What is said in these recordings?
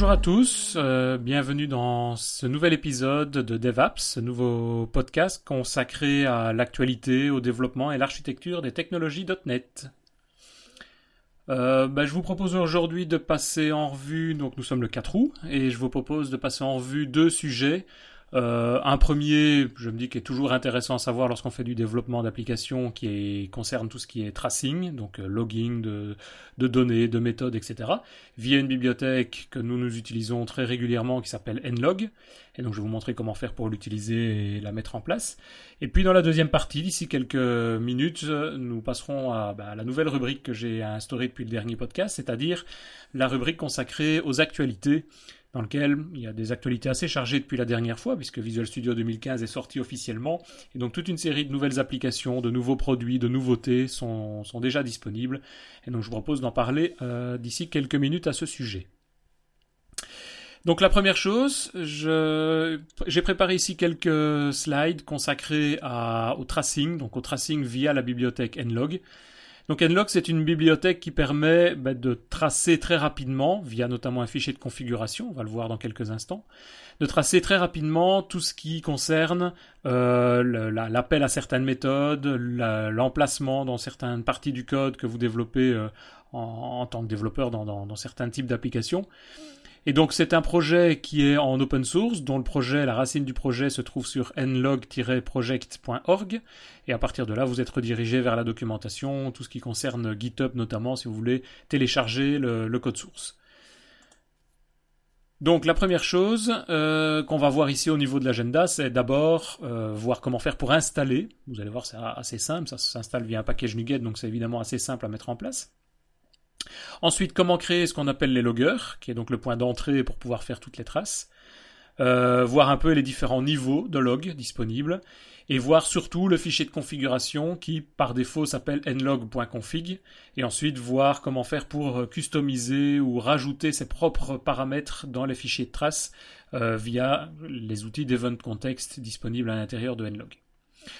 bonjour à tous, euh, bienvenue dans ce nouvel épisode de DevApps, ce nouveau podcast consacré à l'actualité, au développement et l'architecture des technologies .NET. Euh, bah, je vous propose aujourd'hui de passer en revue, donc nous sommes le 4 août, et je vous propose de passer en revue deux sujets euh, un premier, je me dis, qui est toujours intéressant à savoir lorsqu'on fait du développement d'applications qui concerne tout ce qui est tracing, donc euh, logging de, de, données, de méthodes, etc., via une bibliothèque que nous nous utilisons très régulièrement qui s'appelle nlog. Et donc je vais vous montrer comment faire pour l'utiliser et la mettre en place. Et puis dans la deuxième partie, d'ici quelques minutes, nous passerons à, bah, à la nouvelle rubrique que j'ai instaurée depuis le dernier podcast, c'est-à-dire la rubrique consacrée aux actualités dans lequel il y a des actualités assez chargées depuis la dernière fois, puisque Visual Studio 2015 est sorti officiellement, et donc toute une série de nouvelles applications, de nouveaux produits, de nouveautés sont, déjà disponibles, et donc je vous propose d'en parler euh, d'ici quelques minutes à ce sujet. Donc la première chose, j'ai préparé ici quelques slides consacrés au tracing, donc au tracing via la bibliothèque Nlog. Donc Nlog, c'est une bibliothèque qui permet bah, de tracer très rapidement, via notamment un fichier de configuration, on va le voir dans quelques instants, de tracer très rapidement tout ce qui concerne euh, l'appel à certaines méthodes, l'emplacement dans certaines parties du code que vous développez euh, en, tant que développeur dans certains types d'applications. Et donc c'est un projet qui est en open source, dont le projet, la racine du projet se trouve sur nlog-project.org. Et à partir de là, vous êtes redirigé vers la documentation, tout ce qui concerne GitHub notamment, si vous voulez télécharger le, code source. Donc la première chose euh, qu'on va voir ici au niveau de l'agenda, c'est d'abord euh, voir comment faire pour installer. Vous allez voir, c'est assez simple, ça s'installe via un package NuGet, donc c'est évidemment assez simple à mettre en place. Ensuite, comment créer ce qu'on appelle les loggers, qui est donc le point d'entrée pour pouvoir faire toutes les traces. Euh, voir un peu les différents niveaux de log disponibles et voir surtout le fichier de configuration qui par défaut s'appelle nlog.config et ensuite voir comment faire pour customiser ou rajouter ses propres paramètres dans les fichiers de traces euh, via les outils d'event context disponibles à l'intérieur de nlog.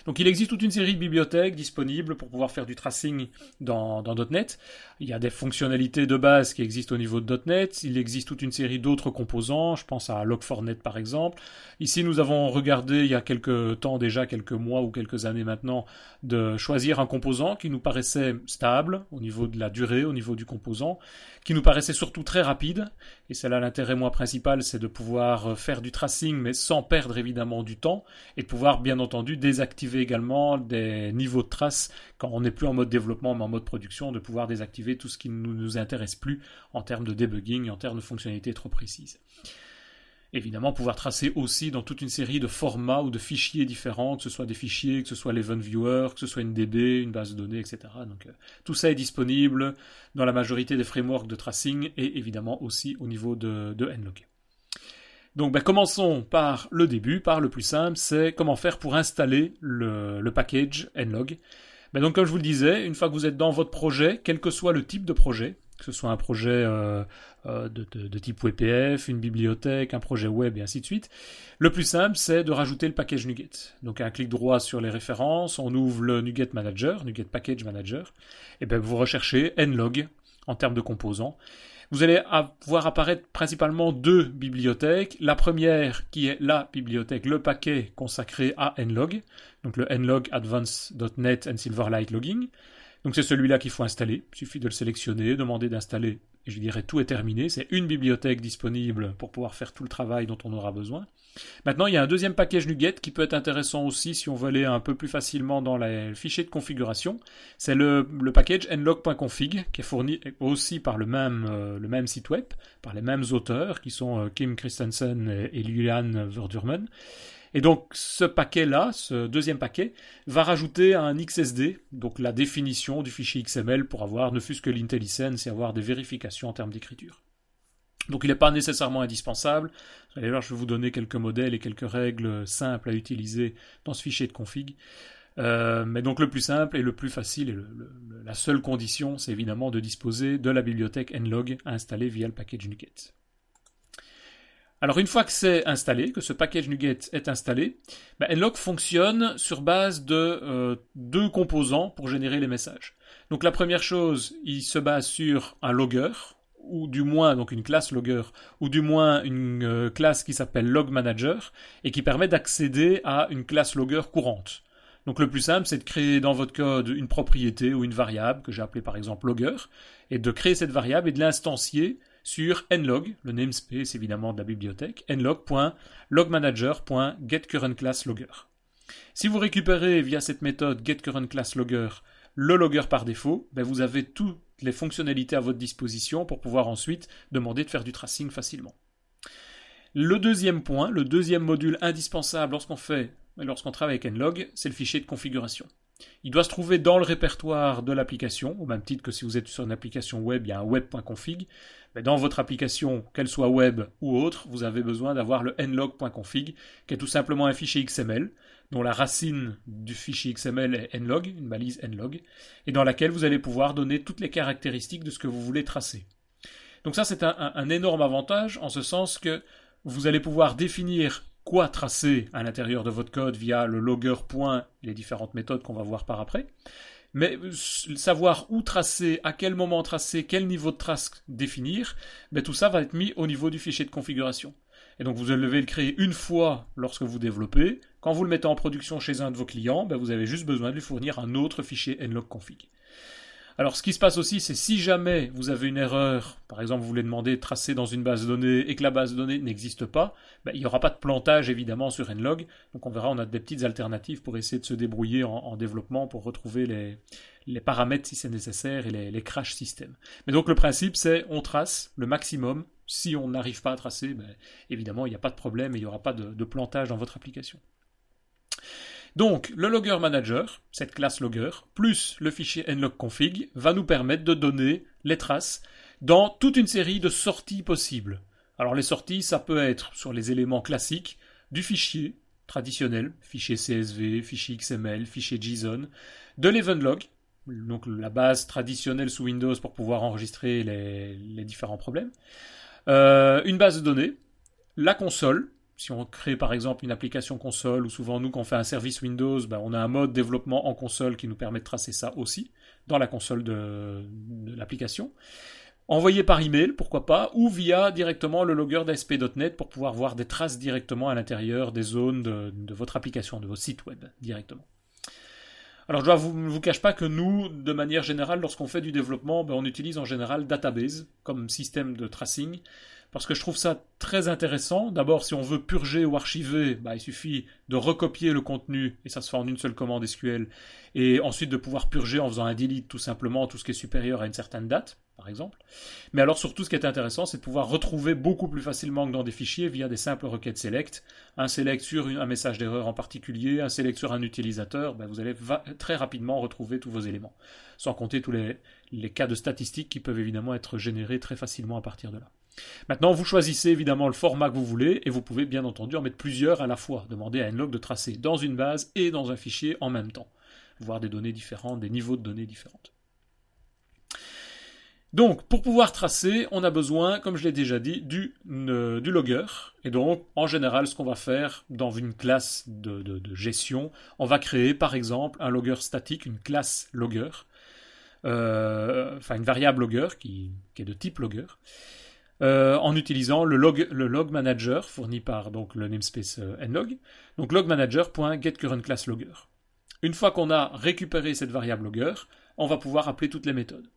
Donc il existe toute une série de bibliothèques disponibles pour pouvoir faire du tracing dans, .NET. Il y a des fonctionnalités de base qui existent au niveau de .NET. Il existe toute une série d'autres composants. Je pense à Log4net par exemple. Ici nous avons regardé il y a quelques temps déjà, quelques mois ou quelques années maintenant, de choisir un composant qui nous paraissait stable au niveau de la durée, au niveau du composant, qui nous paraissait surtout très rapide. Et c'est là l'intérêt moi principal, c'est de pouvoir faire du tracing mais sans perdre évidemment du temps et de pouvoir bien entendu désactiver activer également des niveaux de traces quand on n'est plus en mode développement mais en mode production, de pouvoir désactiver tout ce qui ne nous intéresse plus en termes de debugging, en termes de fonctionnalités trop précises. Évidemment, pouvoir tracer aussi dans toute une série de formats ou de fichiers différents, que ce soit des fichiers, que ce soit l'event viewer, que ce soit une DB, une base de données, etc. Donc, euh, tout ça est disponible dans la majorité des frameworks de tracing et évidemment aussi au niveau de, de Nlog. Donc ben, commençons par le début, par le plus simple, c'est comment faire pour installer le, package nlog. Ben, donc comme je vous le disais, une fois que vous êtes dans votre projet, quel que soit le type de projet, que ce soit un projet euh, euh, de, type WPF, une bibliothèque, un projet web et ainsi de suite, le plus simple c'est de rajouter le package NuGet. Donc un clic droit sur les références, on ouvre le NuGet Manager, NuGet Package Manager, et bien vous recherchez nlog en termes de composants. Vous allez voir apparaître principalement deux bibliothèques. La première qui est la bibliothèque, le paquet consacré à nlog, donc le nlog advanced.net and silverlight logging. Donc c'est celui-là qu'il faut installer. Il suffit de le sélectionner, demander d'installer je dirais tout est terminé. C'est une bibliothèque disponible pour pouvoir faire tout le travail dont on aura besoin. Maintenant, il y a un deuxième package NuGet qui peut être intéressant aussi si on veut aller un peu plus facilement dans les fichiers de configuration. C'est le, package nlog.config qui est fourni aussi par le même, euh, le même site web, par les mêmes auteurs qui sont euh, Kim Christensen et, et Julian Verdurman. Et donc ce paquet-là, ce deuxième paquet, va rajouter un XSD, donc la définition du fichier XML pour avoir ne fût-ce que l'IntelliSense et avoir des vérifications en termes d'écriture. Donc il n'est pas nécessairement indispensable. Vous allez voir, je vais vous donner quelques modèles et quelques règles simples à utiliser dans ce fichier de config. Euh, mais donc le plus simple et le plus facile et la seule condition, c'est évidemment de disposer de la bibliothèque nlog installée via le package NuGet. Alors une fois que c'est installé, que ce package NuGet est installé, bah, Nlog fonctionne sur base de euh, deux composants pour générer les messages. Donc la première chose, il se base sur un logger ou du moins donc une classe logger, ou du moins une euh, classe qui s'appelle log manager et qui permet d'accéder à une classe logger courante. Donc le plus simple, c'est de créer dans votre code une propriété ou une variable que j'ai appelée par exemple logger, et de créer cette variable et de l'instancier sur nlog, le namespace évidemment de la bibliothèque, nlog.logmanager.getCurrentClassLogger. Si vous récupérez via cette méthode getCurrentClassLogger le logger par défaut, ben vous avez toutes les fonctionnalités à votre disposition pour pouvoir ensuite demander de faire du tracing facilement. Le deuxième point, le deuxième module indispensable lorsqu'on travaille avec nlog, c'est le fichier de configuration. Il doit se trouver dans le répertoire de l'application, au même titre que si vous êtes sur une application web, il y a un web.config. Mais dans votre application, qu'elle soit web ou autre, vous avez besoin d'avoir le nlog.config, qui est tout simplement un fichier XML, dont la racine du fichier XML est nlog, une balise nlog, et dans laquelle vous allez pouvoir donner toutes les caractéristiques de ce que vous voulez tracer. Donc ça, c'est un, un énorme avantage, en ce sens que vous allez pouvoir définir quoi tracer à l'intérieur de votre code via le logger point, les différentes méthodes qu'on va voir par après. Mais euh, savoir où tracer, à quel moment tracer, quel niveau de trace définir, ben tout ça va être mis au niveau du fichier de configuration. Et donc vous devez le créer une fois lorsque vous développez. Quand vous le mettez en production chez un de vos clients, ben vous avez juste besoin de lui fournir un autre fichier nlogconfig. Alors, ce qui se passe aussi, c'est si jamais vous avez une erreur, par exemple, vous voulez demander de tracer dans une base de données et que la base de données n'existe pas, ben, il n'y aura pas de plantage évidemment sur Nlog. Donc, on verra, on a des petites alternatives pour essayer de se débrouiller en, développement pour retrouver les, paramètres si c'est nécessaire et les, crash systems. Mais donc, le principe, c'est on trace le maximum. Si on n'arrive pas à tracer, ben, évidemment, il n'y a pas de problème et il n'y aura pas de plantage dans votre application. Donc, le logger manager, cette classe logger, plus le fichier nlogconfig, va nous permettre de donner les traces dans toute une série de sorties possibles. Alors, les sorties, ça peut être sur les éléments classiques du fichier traditionnel, fichier CSV, fichier XML, fichier JSON, de l'event donc la base traditionnelle sous Windows pour pouvoir enregistrer les, différents problèmes, euh, une base de données, la console, si on crée par exemple une application console, ou souvent nous quand on fait un service Windows, ben, on a un mode développement en console qui nous permet de tracer ça aussi dans la console de, l'application. Envoyé par email, pourquoi pas, ou via directement le logger d'ASP.NET pour pouvoir voir des traces directement à l'intérieur des zones de, votre application, de vos sites web directement. Alors je ne vous, cache pas que nous, de manière générale, lorsqu'on fait du développement, ben, on utilise en général Database comme système de tracing parce que je trouve ça très intéressant. D'abord, si on veut purger ou archiver, bah, il suffit de recopier le contenu, et ça se fait en une seule commande SQL, et ensuite de pouvoir purger en faisant un delete tout simplement tout ce qui est supérieur à une certaine date, par exemple. Mais alors surtout, ce qui est intéressant, c'est de pouvoir retrouver beaucoup plus facilement que dans des fichiers via des simples requêtes select. Un select sur un message d'erreur en particulier, un select sur un utilisateur, bah, vous allez très rapidement retrouver tous vos éléments. Sans compter tous les cas de statistiques qui peuvent évidemment être générés très facilement à partir de là. Maintenant, vous choisissez évidemment le format que vous voulez et vous pouvez bien entendu en mettre plusieurs à la fois. Demander à Nlog de tracer dans une base et dans un fichier en même temps. Voir des données différentes, des niveaux de données différentes. Donc, pour pouvoir tracer, on a besoin, comme je l'ai déjà dit, du, euh, logger. Et donc, en général, ce qu'on va faire dans une classe de, gestion, on va créer par exemple un logger statique, une classe logger, euh, enfin une variable logger qui, est de type logger. Euh, en utilisant le log, manager fourni par le namespace euh, nlog, donc logmanager.getCurrentClassLogger. Une fois qu'on a récupéré cette variable logger, on va pouvoir appeler toutes les méthodes.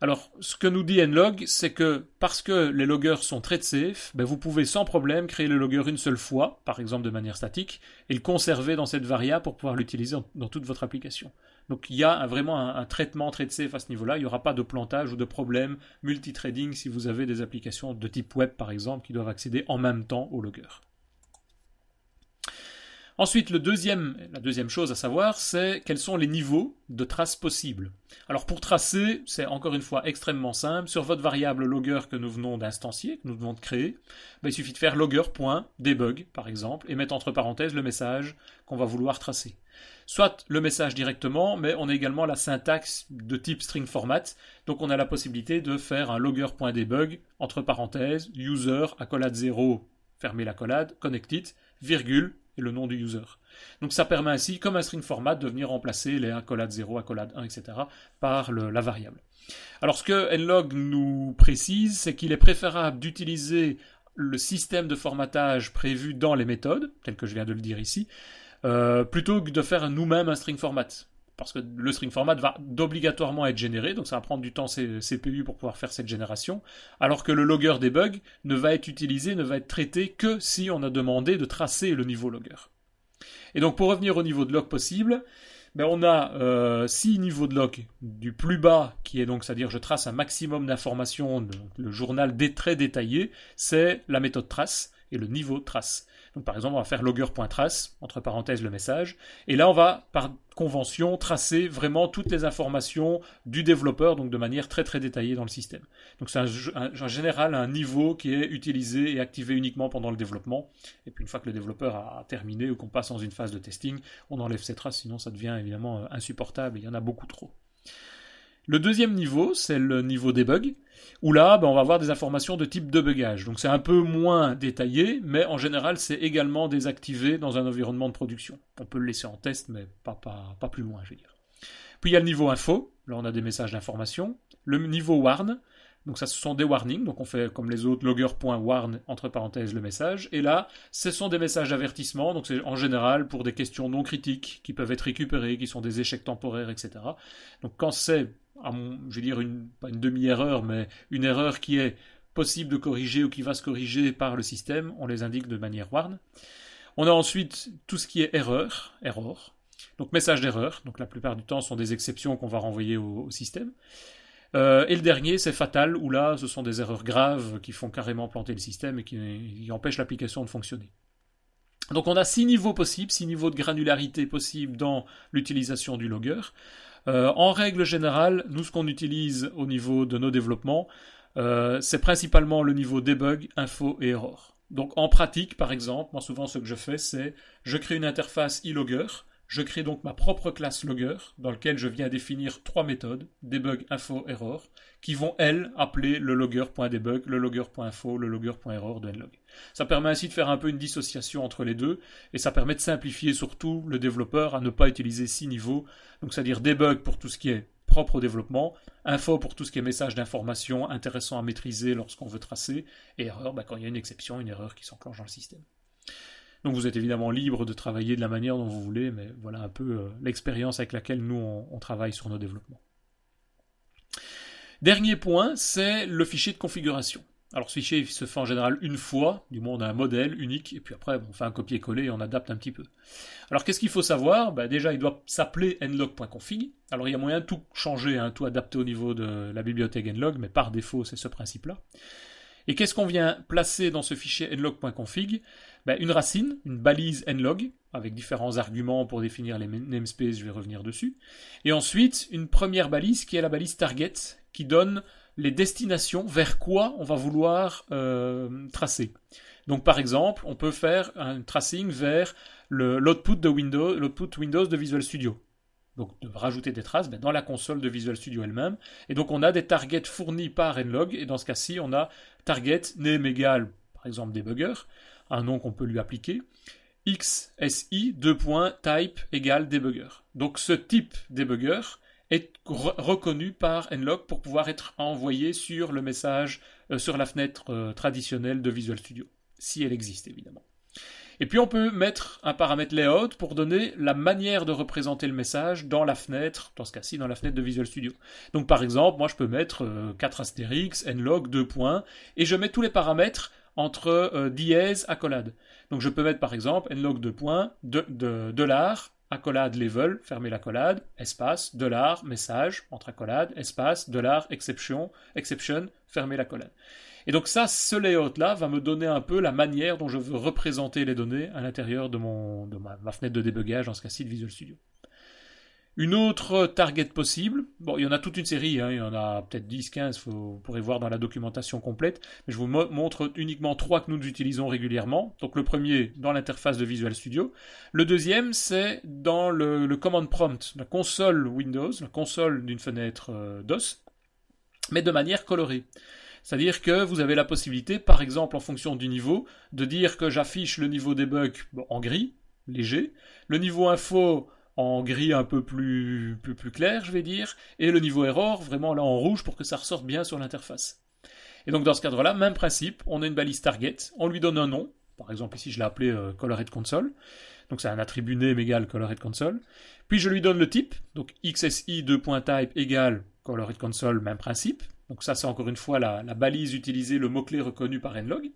Alors, ce que nous dit nlog, c'est que parce que les loggers sont très safe, ben vous pouvez sans problème créer le logger une seule fois, par exemple de manière statique, et le conserver dans cette variable pour pouvoir l'utiliser dans toute votre application. Donc il y a vraiment un, traitement très safe à ce niveau-là. Il n'y aura pas de plantage ou de problème multithreading si vous avez des applications de type web par exemple qui doivent accéder en même temps au logger. Ensuite, la deuxième chose à savoir, c'est quels sont les niveaux de traces possibles. Alors pour tracer, c'est encore une fois extrêmement simple. Sur votre variable logger que nous venons d'instancier, que nous venons de créer, ben, il suffit de faire logger.debug par exemple et mettre entre parenthèses le message qu'on va vouloir tracer. Soit le message directement, mais on a également la syntaxe de type string format, donc on a la possibilité de faire un logger.debug entre parenthèses user accolade 0 fermez l'accolade, connected, virgule, et le nom du user. Donc ça permet ainsi, comme un string format, de venir remplacer les accolades 0, accolade 1, etc. par la variable. Alors ce que nlog nous précise, c'est qu'il est préférable d'utiliser le système de formatage prévu dans les méthodes, tel que je viens de le dire ici, euh, plutôt que de faire nous-mêmes un string format. Parce que le string format va obligatoirement être généré, donc ça va prendre du temps CPU pour pouvoir faire cette génération, alors que le logger debug ne va être utilisé, ne va être traité que si on a demandé de tracer le niveau logger. Et donc pour revenir au niveau de log possible, ben on a euh, six niveaux de log du plus bas, qui est donc, c'est-à-dire je trace un maximum d'informations, le journal très détaillé, c'est la méthode trace et le niveau trace par exemple, on va faire logger.trace, entre parenthèses le message, et là on va par convention tracer vraiment toutes les informations du développeur, donc de manière très très détaillée dans le système. Donc c'est en général un niveau qui est utilisé et activé uniquement pendant le développement, et puis une fois que le développeur a terminé ou qu'on passe dans une phase de testing, on enlève ces traces, sinon ça devient évidemment euh, insupportable, il y en a beaucoup trop. Le deuxième niveau, c'est le niveau debug, où là, ben, on va avoir des informations de type debugage. Donc c'est un peu moins détaillé, mais en général, c'est également désactivé dans un environnement de production. On peut le laisser en test, mais pas, pas, plus loin, je veux dire. Puis il y a le niveau info, là on a des messages d'information. Le niveau warn, donc ça ce sont des warnings, donc on fait comme les autres logger.warn entre parenthèses le message. Et là, ce sont des messages d'avertissement, donc c'est en général pour des questions non critiques qui peuvent être récupérées, qui sont des échecs temporaires, etc. Donc quand c'est je vais dire, une, pas une demi-erreur, mais une erreur qui est possible de corriger ou qui va se corriger par le système, on les indique de manière warn. On a ensuite tout ce qui est erreur, error, donc message d'erreur, donc la plupart du temps sont des exceptions qu'on va renvoyer au, système. Euh, et le dernier, c'est fatal, où là, ce sont des erreurs graves qui font carrément planter le système et qui, qui empêchent l'application de fonctionner. Donc on a six niveaux possibles, six niveaux de granularité possibles dans l'utilisation du logger. Euh, en règle générale, nous, ce qu'on utilise au niveau de nos développements, euh, c'est principalement le niveau debug, info et error. Donc en pratique, par exemple, moi souvent ce que je fais, c'est je crée une interface e-logger je crée donc ma propre classe logger dans laquelle je viens définir trois méthodes, debug, info, error, qui vont elles appeler le logger.debug, le logger.info, le logger.error de nlog. Ça permet ainsi de faire un peu une dissociation entre les deux et ça permet de simplifier surtout le développeur à ne pas utiliser six niveaux, donc c'est-à-dire debug pour tout ce qui est propre au développement, info pour tout ce qui est message d'information intéressant à maîtriser lorsqu'on veut tracer, et erreur bah, quand il y a une exception, une erreur qui s'enclenche dans le système. Donc vous êtes évidemment libre de travailler de la manière dont vous voulez, mais voilà un peu euh, l'expérience avec laquelle nous on, travaille sur nos développements. Dernier point, c'est le fichier de configuration. Alors ce fichier se fait en général une fois, du moins on a un modèle unique, et puis après on fait un copier-coller et on adapte un petit peu. Alors qu'est-ce qu'il faut savoir? Bah, Déjà il doit s'appeler nlog.config. Alors il y a moyen de tout changer, hein, tout adapter au niveau de la bibliothèque nlog, mais par défaut c'est ce principe-là. Et qu'est-ce qu'on vient placer dans ce fichier nlog.config ben, Une racine, une balise nlog, avec différents arguments pour définir les namespaces, je vais revenir dessus. Et ensuite, une première balise qui est la balise target, qui donne les destinations vers quoi on va vouloir euh, tracer. Donc par exemple, on peut faire un tracing vers l'output Windows, Windows de Visual Studio donc de rajouter des traces ben, dans la console de Visual Studio elle-même. Et donc on a des targets fournis par nlog, et dans ce cas-ci, on a target name égal, par exemple, debugger, un nom qu'on peut lui appliquer, xsi 2. type égale debugger. Donc ce type debugger est reconnu par nlog pour pouvoir être envoyé sur le message, euh, sur la fenêtre euh, traditionnelle de Visual Studio, si elle existe évidemment. Et puis on peut mettre un paramètre layout pour donner la manière de représenter le message dans la fenêtre, dans ce cas-ci dans la fenêtre de Visual Studio. Donc par exemple, moi je peux mettre 4 euh, astérix, nlog, 2 points, et je mets tous les paramètres entre euh, dièse, accolade. Donc je peux mettre par exemple nlog 2 points, de, de, accolade level, fermer l'accolade, espace, dollar, message, entre accolade, espace, dollar, exception, exception, fermer l'accolade. Et donc ça, ce layout-là va me donner un peu la manière dont je veux représenter les données à l'intérieur de, mon, de ma, fenêtre de débugage, dans ce cas-ci de Visual Studio. Une autre target possible, bon, il y en a toute une série, hein, il y en a peut-être 10, 15, vous pourrez voir dans la documentation complète, mais je vous montre uniquement trois que nous utilisons régulièrement. Donc le premier, dans l'interface de Visual Studio. Le deuxième, c'est dans le, command prompt, la console Windows, la console d'une fenêtre euh, DOS, mais de manière colorée. C'est-à-dire que vous avez la possibilité, par exemple en fonction du niveau, de dire que j'affiche le niveau debug en gris, léger, le niveau info en gris un peu plus, clair, je vais dire, et le niveau error vraiment là en rouge pour que ça ressorte bien sur l'interface. Et donc dans ce cadre-là, même principe, on a une balise target, on lui donne un nom, par exemple ici je l'ai appelé euh, colored console, donc c'est un attribut name égale colored console, puis je lui donne le type, donc xsi2.type égale colored console, même principe, donc ça c'est encore une fois la, balise utilisée, le mot-clé reconnu par nlog,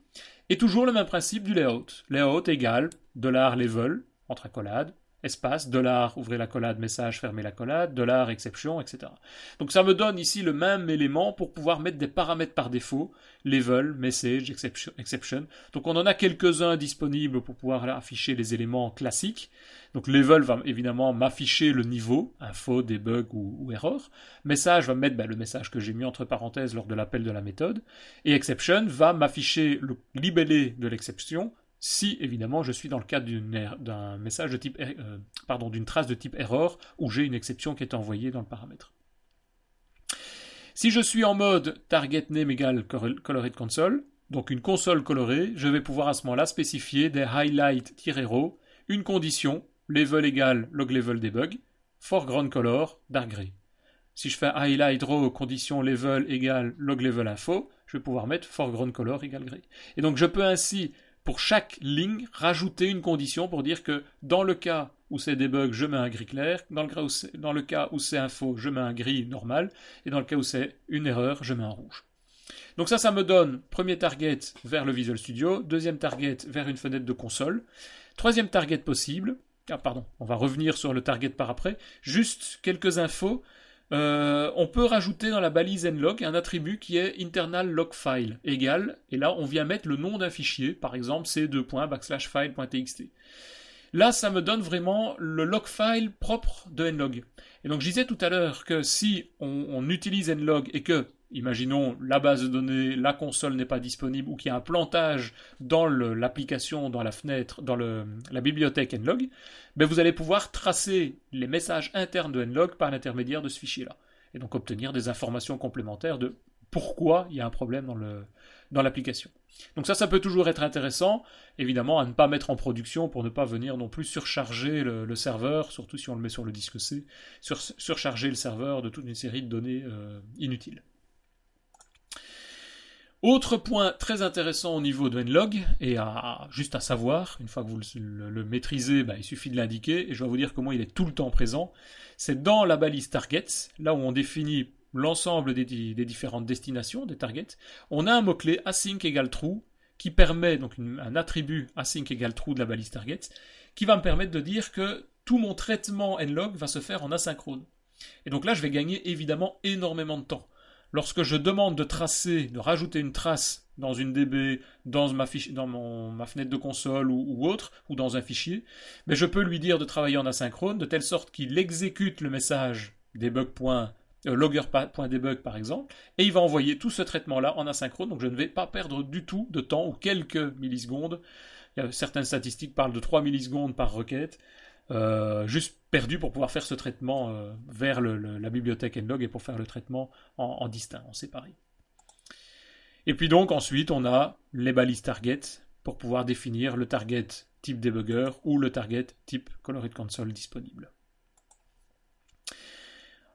et toujours le même principe du layout, layout égale $level, entre accolades, espace, dollar, ouvrez la collade, message, fermez la collade, dollar, exception, etc. Donc ça me donne ici le même élément pour pouvoir mettre des paramètres par défaut, level, message, exception. exception. Donc on en a quelques-uns disponibles pour pouvoir afficher les éléments classiques. Donc level va évidemment m'afficher le niveau, info, debug ou, error. Message va mettre ben, le message que j'ai mis entre parenthèses lors de l'appel de la méthode. Et exception va m'afficher le libellé de l'exception si évidemment je suis dans le cadre er-, d'un message de type er-, euh, pardon d'une trace de type error où j'ai une exception qui est envoyée dans le paramètre. Si je suis en mode target name égale colored console, donc une console colorée, je vais pouvoir à ce moment-là spécifier des highlight-row, une condition, level égale log level debug, foreground color, dark gray. Si je fais highlight row condition level égale log level info, je vais pouvoir mettre foreground color égale gray. Et donc je peux ainsi pour chaque ligne, rajouter une condition pour dire que dans le cas où c'est debug, je mets un gris clair, dans le cas où c'est, info, je mets un gris normal, et dans le cas où c'est une erreur, je mets un rouge. Donc ça, ça me donne premier target vers le Visual Studio, deuxième target vers une fenêtre de console, troisième target possible, ah pardon, on va revenir sur le target par après, juste quelques infos. Euh, on peut rajouter dans la balise nlog un attribut qui est internal log file égal, et là on vient mettre le nom d'un fichier, par exemple c2.backslash Là, ça me donne vraiment le log file propre de nlog. Et donc je disais tout à l'heure que si on utilise nlog et que imaginons la base de données, la console n'est pas disponible ou qu'il y a un plantage dans l'application, dans la fenêtre, dans la bibliothèque nlog, ben vous allez pouvoir tracer les messages internes de nlog par l'intermédiaire de ce fichier-là. Et donc obtenir des informations complémentaires de pourquoi il y a un problème dans l'application. donc ça, ça peut toujours être intéressant, évidemment, à ne pas mettre en production pour ne pas venir non plus surcharger le, serveur, surtout si on le met sur le disque C, surcharger le serveur de toute une série de données euh, inutiles. Autre point très intéressant au niveau de nlog, et à, juste à savoir, une fois que vous le, maîtrisez, bah, il suffit de l'indiquer, et je vais vous dire comment il est tout le temps présent, c'est dans la balise targets, là où on définit l'ensemble des, différentes destinations des targets, on a un mot-clé async égale true, qui permet, donc un attribut async égale true de la balise target, qui va me permettre de dire que tout mon traitement nlog va se faire en asynchrone. Et donc là, je vais gagner évidemment énormément de temps lorsque je demande de tracer, de rajouter une trace dans une DB, dans ma, fenêtre de console ou, autre, ou dans un fichier, mais je peux lui dire de travailler en asynchrone de telle sorte qu'il exécute le message debug.logger.debug euh, par exemple, et il va envoyer tout ce traitement-là en asynchrone, donc je ne vais pas perdre du tout de temps ou quelques millisecondes. Certaines statistiques parlent de 3 millisecondes par requête. Euh, juste perdu pour pouvoir faire ce traitement euh, vers la bibliothèque nlog et pour faire le traitement en, distinct, en séparé. Et puis donc ensuite on a les balises target pour pouvoir définir le target type debugger ou le target type colored console disponible.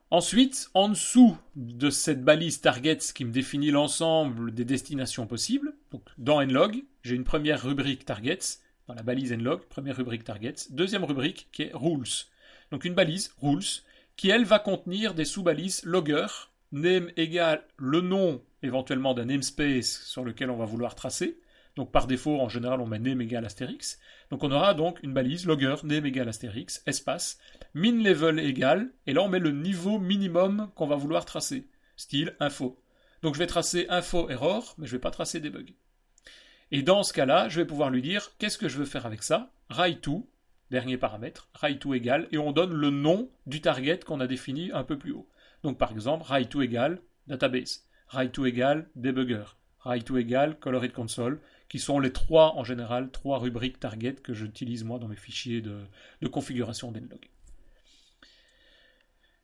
Ensuite, en dessous de cette balise target qui me définit l'ensemble des destinations possibles, donc dans nlog, j'ai une première rubrique targets dans la balise nlog, première rubrique targets. Deuxième rubrique qui est rules. Donc une balise, rules, qui elle va contenir des sous-balises logger, name égale le nom éventuellement d'un namespace sur lequel on va vouloir tracer. Donc par défaut, en général, on met name égale astérix. Donc on aura donc une balise logger, name égale astérix, espace, min level égale, et là on met le niveau minimum qu'on va vouloir tracer. Style info. Donc je vais tracer info error, mais je ne vais pas tracer debug. Et dans ce cas-là, je vais pouvoir lui dire qu'est-ce que je veux faire avec ça? Write2, dernier paramètre, write2 égale, et on donne le nom du target qu'on a défini un peu plus haut. Donc par exemple, write2 égale database, write2 égale debugger, write2 égale colored console, qui sont les trois, en général, trois rubriques target que j'utilise moi dans mes fichiers de, configuration d'Enlog.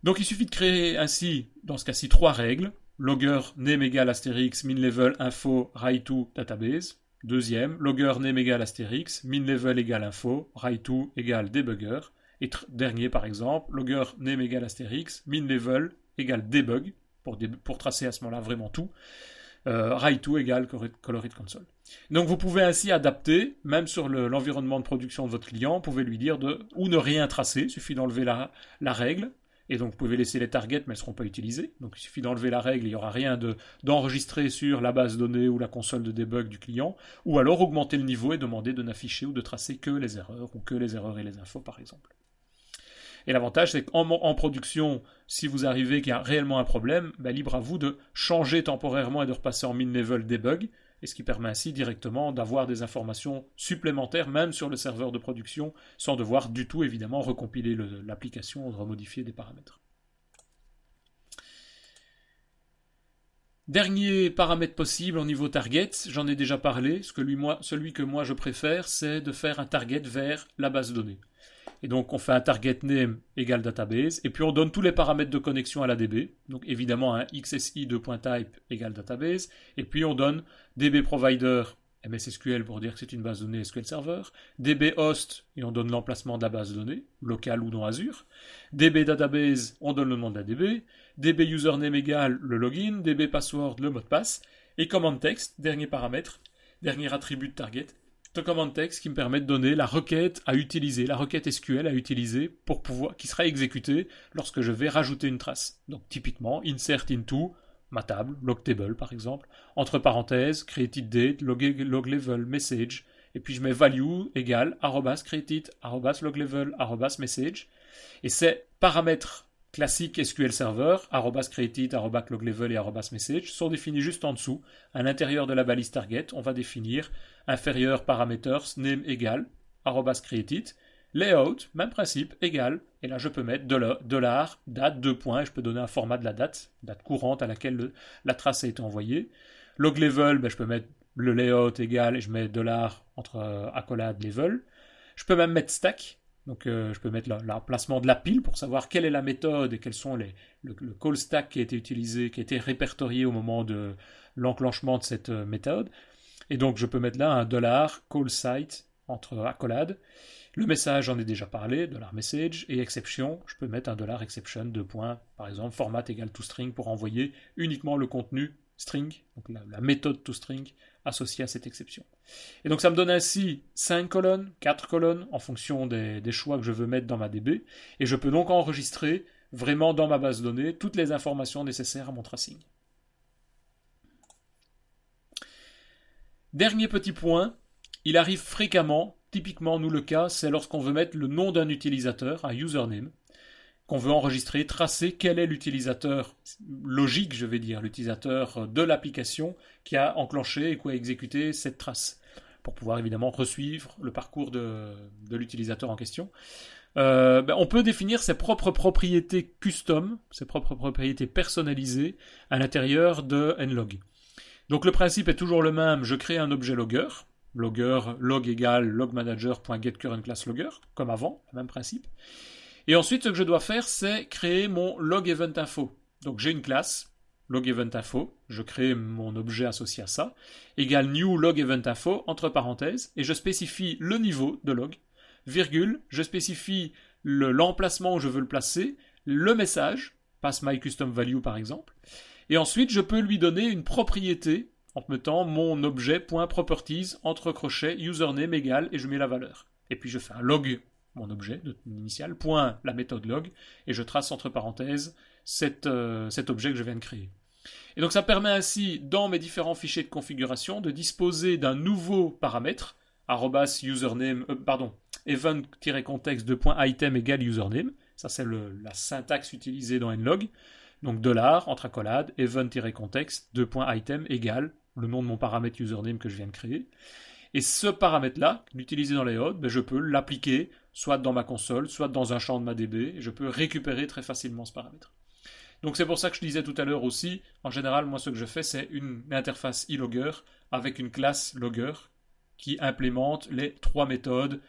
Donc il suffit de créer ainsi, dans ce cas-ci, trois règles. Logger, name égale astérix, min level, info, write2, database Deuxième, logger name égale astérix, min level égale info, write2 égale debugger. Et dernier par exemple, logger name égale astérix, min level égale debug, pour, tracer à ce moment-là vraiment tout. Euh, write2 égale colored console. Donc vous pouvez ainsi adapter, même sur l'environnement de production de votre client, vous pouvez lui dire de ou ne rien tracer, il suffit d'enlever la règle, et donc vous pouvez laisser les targets, mais elles ne seront pas utilisées. Donc il suffit d'enlever la règle, il n'y aura rien d'enregistrer sur la base de données ou la console de debug du client, ou alors augmenter le niveau et demander de n'afficher ou de tracer que les erreurs, ou que les erreurs et les infos par exemple. Et l'avantage, c'est qu'en production, si vous arrivez qu'il y a réellement un problème, ben, libre à vous de changer temporairement et de repasser en min-level debug, et ce qui permet ainsi directement d'avoir des informations supplémentaires, même sur le serveur de production, sans devoir du tout évidemment recompiler l'application ou remodifier des paramètres. Dernier paramètre possible au niveau target, j'en ai déjà parlé, celui que moi je préfère, c'est de faire un target vers la base de données. Et donc on fait un target name égale database, et puis on donne tous les paramètres de connexion à la DB. Donc évidemment un XSI 2.type égale database, et puis on donne DB provider MSSQL pour dire que c'est une base de données SQL Server, DB host, et on donne l'emplacement de la base de données, local ou dans Azure, DB database, on donne le nom de la DB, DB username égale le login, DB password, le mot de passe, et command text, dernier paramètre, dernier attribut de target, de command text qui me permet de donner la requête à utiliser, la requête SQL à utiliser pour pouvoir, qui sera exécutée lorsque je vais rajouter une trace. Donc typiquement, insert into ma table, log table par exemple, entre parenthèses, created date, log, log level, message, et puis je mets value égale arrobas created, arrobas log level, arrobas message, et ces paramètres classique SQL Server, created, loglevel et message sont définis juste en dessous. À l'intérieur de la balise target, on va définir inférieur parameters name égal, created, layout, même principe, égal, et là je peux mettre dollar, date, deux points, et je peux donner un format de la date, date courante à laquelle la trace a été envoyée. Log level, ben, je peux mettre le layout égal, et je mets dollar entre euh, accolade level. Je peux même mettre stack, donc euh, je peux mettre l'emplacement de la pile pour savoir quelle est la méthode et quels sont les, le, call stack qui a été utilisé, qui a été répertorié au moment de l'enclenchement de cette euh, méthode. Et donc je peux mettre là un dollar call site entre accolades. Le message, j'en ai déjà parlé, dollar message, et exception, je peux mettre un dollar exception, deux points, par exemple, format égale toString pour envoyer uniquement le contenu string, donc la, méthode toString associée à cette exception. Et donc ça me donne ainsi 5 colonnes, 4 colonnes en fonction des, choix que je veux mettre dans ma DB, et je peux donc enregistrer vraiment dans ma base de données toutes les informations nécessaires à mon tracing. Dernier petit point, il arrive fréquemment, typiquement nous le cas, c'est lorsqu'on veut mettre le nom d'un utilisateur, un username, qu'on veut enregistrer, tracer quel est l'utilisateur logique, je vais dire, l'utilisateur de l'application qui a enclenché et qui a exécuté cette trace, pour pouvoir évidemment resuivre le parcours de, l'utilisateur en question. Euh, ben, on peut définir ses propres propriétés custom, ses propres propriétés personnalisées à l'intérieur de nlog. Donc le principe est toujours le même, je crée un objet logger, logger log égale logmanager.getCurrentClassLogger, comme avant, le même principe. Et ensuite, ce que je dois faire, c'est créer mon log event info. Donc j'ai une classe, log event info, je crée mon objet associé à ça, égale new log event info, entre parenthèses, et je spécifie le niveau de log, virgule, je spécifie l'emplacement où je veux le placer, le message, pass my custom value par exemple, et ensuite je peux lui donner une propriété en mettant mon objet.properties entre crochets username égale et je mets la valeur. Et puis je fais un log mon objet initial, point la méthode log, et je trace entre parenthèses euh, cet objet que je viens de créer. Et donc ça permet ainsi, dans mes différents fichiers de configuration, de disposer d'un nouveau paramètre, arrobas username, euh, pardon, event-context de point item égale username, ça c'est la syntaxe utilisée dans nlog, donc dollar, entre accolades, event-context de point item égale le nom de mon paramètre username que je viens de créer. Et ce paramètre-là, l'utiliser dans les ben je peux l'appliquer soit dans ma console, soit dans un champ de ma DB, et je peux récupérer très facilement ce paramètre. Donc c'est pour ça que je disais tout à l'heure aussi, en général, moi ce que je fais, c'est une interface e-logger avec une classe logger qui implémente les trois méthodes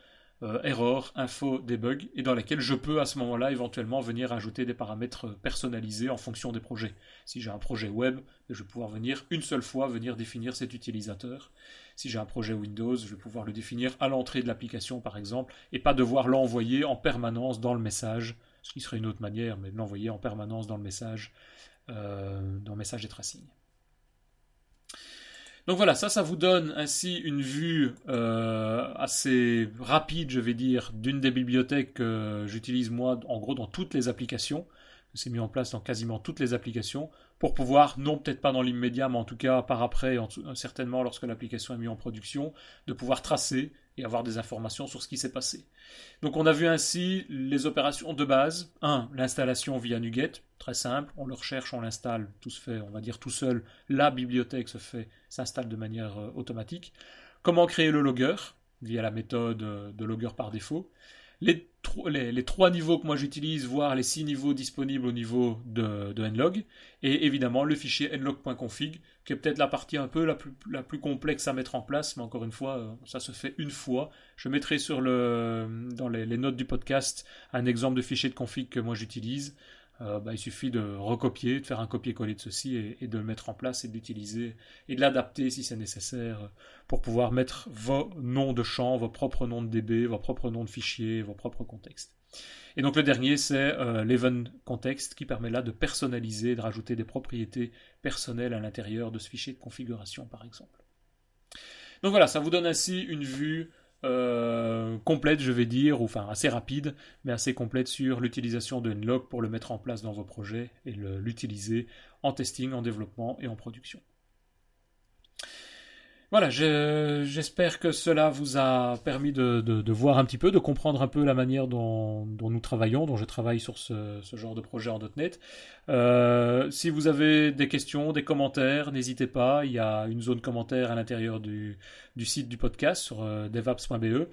error, info, debug, et dans laquelle je peux à ce moment-là éventuellement venir ajouter des paramètres personnalisés en fonction des projets. Si j'ai un projet web, je vais pouvoir venir une seule fois venir définir cet utilisateur. Si j'ai un projet Windows, je vais pouvoir le définir à l'entrée de l'application par exemple, et pas devoir l'envoyer en permanence dans le message, ce qui serait une autre manière, mais de l'envoyer en permanence dans le message, euh, dans le message et tracing. Donc voilà, ça, ça vous donne ainsi une vue euh, assez rapide, je vais dire, d'une des bibliothèques que j'utilise moi, en gros, dans toutes les applications. C'est mis en place dans quasiment toutes les applications pour pouvoir, non peut-être pas dans l'immédiat, mais en tout cas par après, certainement lorsque l'application est mise en production, de pouvoir tracer et avoir des informations sur ce qui s'est passé. Donc on a vu ainsi les opérations de base. 1. L'installation via NuGet, très simple, on le recherche, on l'installe, tout se fait, on va dire tout seul, la bibliothèque se fait, s'installe de manière euh, automatique. Comment créer le logger? Via la méthode euh, de logger par défaut les, trois niveaux que moi j'utilise, voire les six niveaux disponibles au niveau de nlog, et évidemment le fichier nlog.config, qui est peut-être la partie un peu la plus, complexe à mettre en place, mais encore une fois, euh, ça se fait une fois. Je mettrai sur dans les, notes du podcast un exemple de fichier de config que moi j'utilise. Euh, bah, il suffit de recopier, de faire un copier-coller de ceci et, de le mettre en place et d'utiliser et de l'adapter si c'est nécessaire pour pouvoir mettre vos noms de champs, vos propres noms de DB, vos propres noms de fichiers, vos propres contextes. Et donc le dernier, c'est euh, l'Event Context qui permet là de personnaliser, de rajouter des propriétés personnelles à l'intérieur de ce fichier de configuration par exemple. Donc voilà, ça vous donne ainsi une vue euh, complète, je vais dire, ou enfin assez rapide, mais assez complète sur l'utilisation de Nlog pour le mettre en place dans vos projets et l'utiliser en testing, en développement et en production. Voilà, j'espère que cela vous a permis de, voir un petit peu, de comprendre un peu la manière dont, nous travaillons, dont je travaille sur ce, genre de projet en .NET. Euh, si vous avez des questions, des commentaires, n'hésitez pas. Il y a une zone commentaire à l'intérieur du, site du podcast sur euh, devaps.be.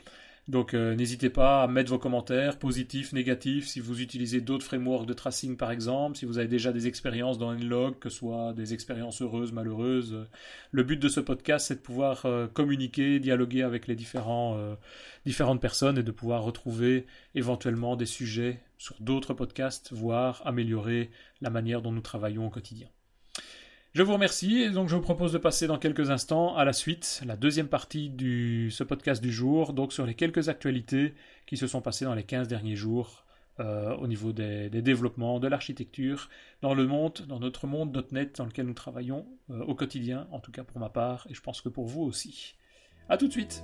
Donc euh, n'hésitez pas à mettre vos commentaires, positifs, négatifs, si vous utilisez d'autres frameworks de tracing par exemple, si vous avez déjà des expériences dans Nlog, que ce soit des expériences heureuses, malheureuses. Le but de ce podcast, c'est de pouvoir euh, communiquer, dialoguer avec les euh, différentes personnes et de pouvoir retrouver éventuellement des sujets sur d'autres podcasts, voire améliorer la manière dont nous travaillons au quotidien. Je vous remercie et donc je vous propose de passer dans quelques instants à la suite, la deuxième partie de ce podcast du jour, donc sur les quelques actualités qui se sont passées dans les 15 derniers jours euh, au niveau des, développements, de l'architecture, dans le monde, dans notre monde .NET dans lequel nous travaillons euh, au quotidien, en tout cas pour ma part, et je pense que pour vous aussi. A tout de suite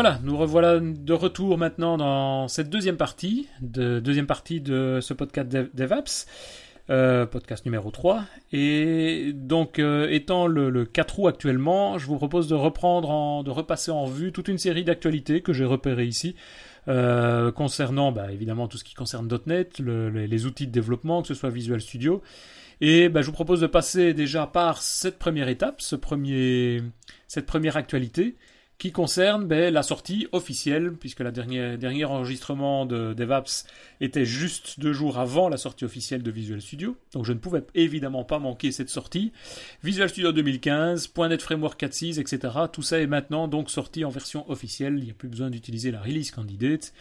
Voilà, nous revoilà de retour maintenant dans cette deuxième partie, de, deuxième partie de ce podcast DevApps, euh, podcast numéro 3. Et donc, euh, étant le, 4 août actuellement, je vous propose de reprendre, de repasser en vue toute une série d'actualités que j'ai repérées ici, euh, concernant bah, évidemment tout ce qui concerne .NET, les, outils de développement, que ce soit Visual Studio. Et bah, je vous propose de passer déjà par cette première étape, ce premier, cette première actualité, qui concerne ben, la sortie officielle, puisque le dernier, enregistrement de DevApps était juste deux jours avant la sortie officielle de Visual Studio, donc je ne pouvais évidemment pas manquer cette sortie. Visual Studio 2015, .NET Framework 4.6, etc. Tout ça est maintenant donc sorti en version officielle, il n'y a plus besoin d'utiliser la release candidate.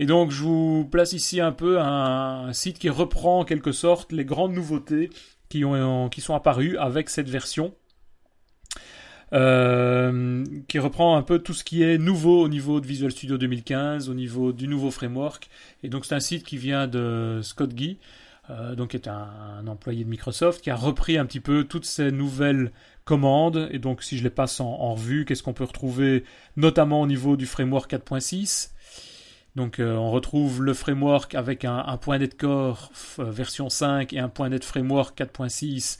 Et donc je vous place ici un peu un, site qui reprend en quelque sorte les grandes nouveautés qui sont apparues avec cette version euh, qui reprend un peu tout ce qui est nouveau au niveau de Visual Studio 2015, au niveau du nouveau framework. Et donc c'est un site qui vient de Scott Guy, euh, donc qui est un, employé de Microsoft, qui a repris un petit peu toutes ces nouvelles commandes. Et donc si je les passe en, revue, qu'est-ce qu'on peut retrouver notamment au niveau du framework 4.6 donc euh, on retrouve le framework avec un, point .NET Core version 5 et un point .NET Framework 4.6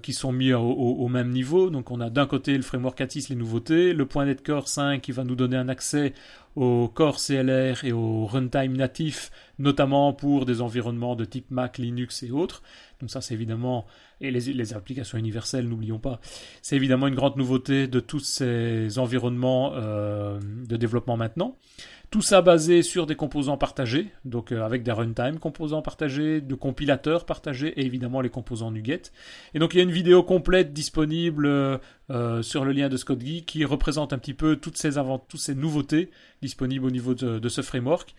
qui sont mis au, même niveau. Donc on a d'un côté le framework ATIS, les nouveautés, le point .NET Core 5 qui va nous donner un accès au Core CLR et au runtime natif, notamment pour des environnements de type Mac, Linux et autres. Donc ça c'est évidemment, et les, applications universelles, n'oublions pas, c'est évidemment une grande nouveauté de tous ces environnements euh, de développement maintenant. Tout ça basé sur des composants partagés, donc euh, avec des runtime composants partagés, de compilateurs partagés et évidemment les composants NuGet. Et donc il y a une vidéo complète disponible euh, sur le lien de ScottGui qui représente un petit peu toutes ces, toutes ces nouveautés disponibles au niveau de, ce framework.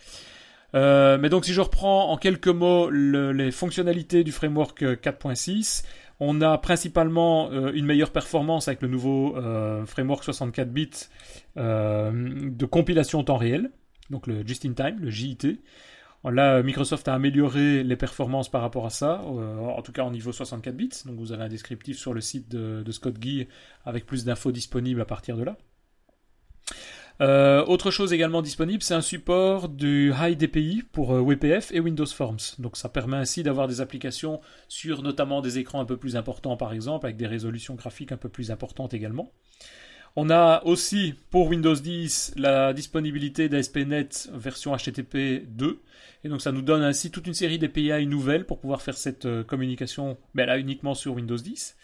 Euh, mais donc si je reprends en quelques mots les fonctionnalités du framework 4.6, on a principalement une meilleure performance avec le nouveau framework 64 bits de compilation en temps réel donc le Just in Time, le JIT. Là, Microsoft a amélioré les performances par rapport à ça, euh, en tout cas en niveau 64 bits. Donc vous avez un descriptif sur le site de, Scott Guy avec plus d'infos disponibles à partir de là. Euh, autre chose également disponible, c'est un support du High DPI pour euh, WPF et Windows Forms. Donc ça permet ainsi d'avoir des applications sur notamment des écrans un peu plus importants par exemple, avec des résolutions graphiques un peu plus importantes également. On a aussi pour Windows 10 la disponibilité d'ASP.NET version HTTP 2. Et donc ça nous donne ainsi toute une série d'API nouvelles pour pouvoir faire cette euh, communication mais là uniquement sur Windows 10.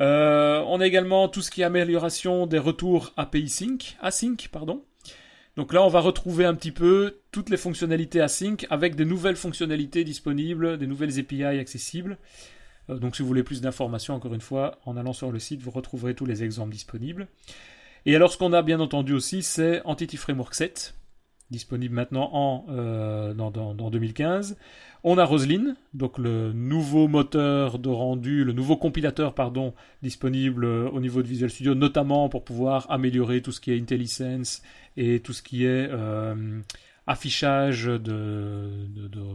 Euh, on a également tout ce qui est amélioration des retours API Sync, async, pardon. Donc là, on va retrouver un petit peu toutes les fonctionnalités async avec des nouvelles fonctionnalités disponibles, des nouvelles API accessibles. Euh, donc si vous voulez plus d'informations, encore une fois, en allant sur le site, vous retrouverez tous les exemples disponibles. Et alors ce qu'on a bien entendu aussi, c'est Entity Framework 7, disponible maintenant en, euh, dans, 2015. On a Roslyn, donc le nouveau moteur de rendu, le nouveau compilateur, pardon, disponible euh, au niveau de Visual Studio, notamment pour pouvoir améliorer tout ce qui est IntelliSense et tout ce qui est affichage de,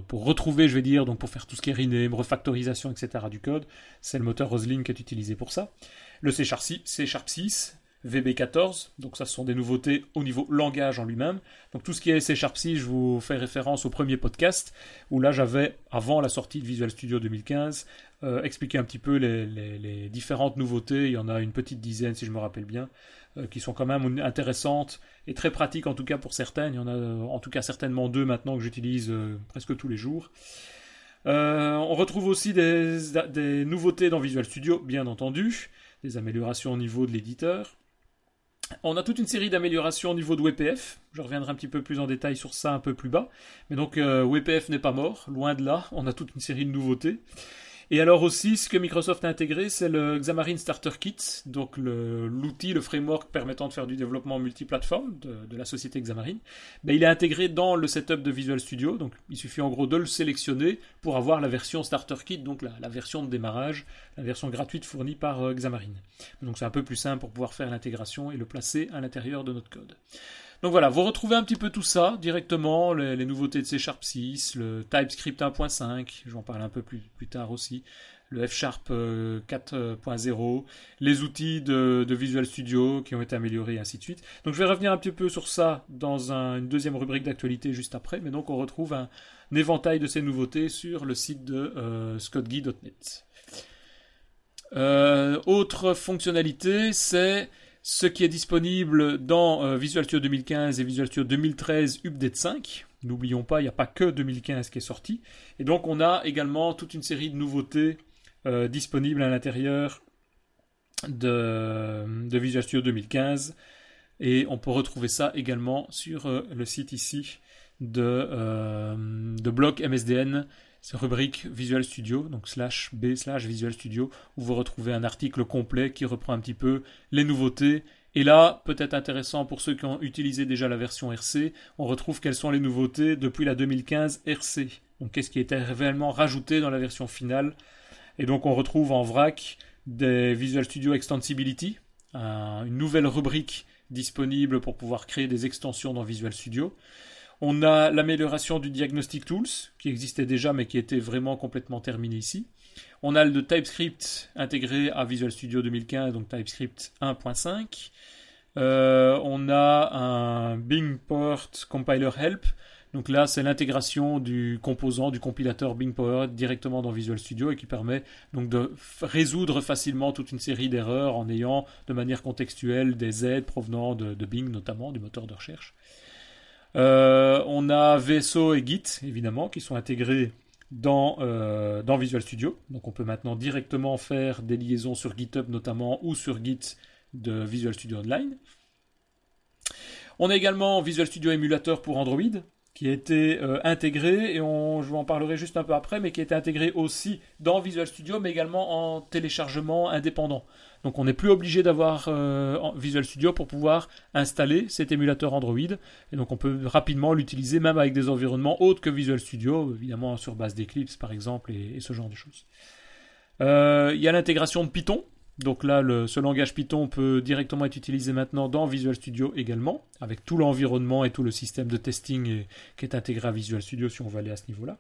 pour retrouver, je vais dire, donc pour faire tout ce qui est rename, refactorisation, etc. du code. C'est le moteur Roslyn qui est utilisé pour ça. Le C Sharp 6, C Sharp 6 VB14, donc ça ce sont des nouveautés au niveau langage en lui-même. Donc tout ce qui est C Sharp 6, je vous fais référence au premier podcast, où là j'avais, avant la sortie de Visual Studio 2015, euh, expliqué un petit peu les, différentes nouveautés. Il y en a une petite dizaine si je me rappelle bien. Euh, qui sont quand même intéressantes et très pratiques en tout cas pour certaines. Il y en a en tout cas certainement deux maintenant que j'utilise euh, presque tous les jours. On retrouve aussi des, nouveautés dans Visual Studio, bien entendu, des améliorations au niveau de l'éditeur. On a toute une série d'améliorations au niveau de WPF. Je reviendrai un petit peu plus en détail sur ça un peu plus bas. Mais donc WPF n'est pas mort, loin de là. On a toute une série de nouveautés. Et alors aussi, ce que Microsoft a intégré, c'est le Xamarin Starter Kit, donc l'outil, le, framework permettant de faire du développement multiplateforme de, la société Xamarin. Ben, il est intégré dans le setup de Visual Studio, donc il suffit en gros de le sélectionner pour avoir la version Starter Kit, donc la, version de démarrage, la version gratuite fournie par euh, Xamarin. Donc c'est un peu plus simple pour pouvoir faire l'intégration et le placer à l'intérieur de notre code. Donc voilà, vous retrouvez un petit peu tout ça directement, les, nouveautés de C Sharp 6, le TypeScript 1.5, j'en parle un peu plus, tard aussi, le F Sharp 4.0, euh, les outils de, Visual Studio qui ont été améliorés ainsi de suite. Donc je vais revenir un petit peu sur ça dans une deuxième rubrique d'actualité juste après, mais donc on retrouve un, éventail de ces nouveautés sur le site de euh. Euh, autre fonctionnalité, c'est ce qui est disponible dans euh, Visual Studio 2015 et Visual Studio 2013 Update 5. N'oublions pas, il n'y a pas que 2015 qui est sorti. Et donc on a également toute une série de nouveautés euh, disponibles à l'intérieur de, Visual Studio 2015. Et on peut retrouver ça également sur euh, le site ici de, de Bloc MSDN rubrique Visual Studio, donc slash B slash Visual Studio, où vous retrouvez un article complet qui reprend un petit peu les nouveautés. Et là, peut-être intéressant pour ceux qui ont utilisé déjà la version RC, on retrouve quelles sont les nouveautés depuis la 2015 RC. Donc qu'est-ce qui était réellement rajouté dans la version finale? Et donc on retrouve en vrac des Visual Studio Extensibility, une nouvelle rubrique disponible pour pouvoir créer des extensions dans Visual Studio. On a l'amélioration du Diagnostic Tools, qui existait déjà mais qui était vraiment complètement terminé ici. On a le TypeScript intégré à Visual Studio 2015, donc TypeScript 1.5. Euh, on a un Bing Port Compiler Help, Donc là, c'est l'intégration du composant, du compilateur Bing Power directement dans Visual Studio et qui permet donc de résoudre facilement toute une série d'erreurs en ayant de manière contextuelle des aides provenant de, Bing notamment, du moteur de recherche. Euh, on a VSO et Git évidemment qui sont intégrés dans, euh, dans Visual Studio. Donc on peut maintenant directement faire des liaisons sur GitHub notamment ou sur Git de Visual Studio Online. On a également Visual Studio Emulator pour Android, qui a été euh, intégré, et on, je vous en parlerai juste un peu après, mais qui a été intégré aussi dans Visual Studio, mais également en téléchargement indépendant. Donc on n'est plus obligé d'avoir euh, Visual Studio pour pouvoir installer cet émulateur Android, et donc on peut rapidement l'utiliser même avec des environnements autres que Visual Studio, évidemment sur base d'Eclipse par exemple, et, ce genre de choses. Euh, il y a l'intégration de Python, donc là, ce langage Python peut directement être utilisé maintenant dans Visual Studio également, avec tout l'environnement et tout le système de testing qui est intégré à Visual Studio si on veut aller à ce niveau-là.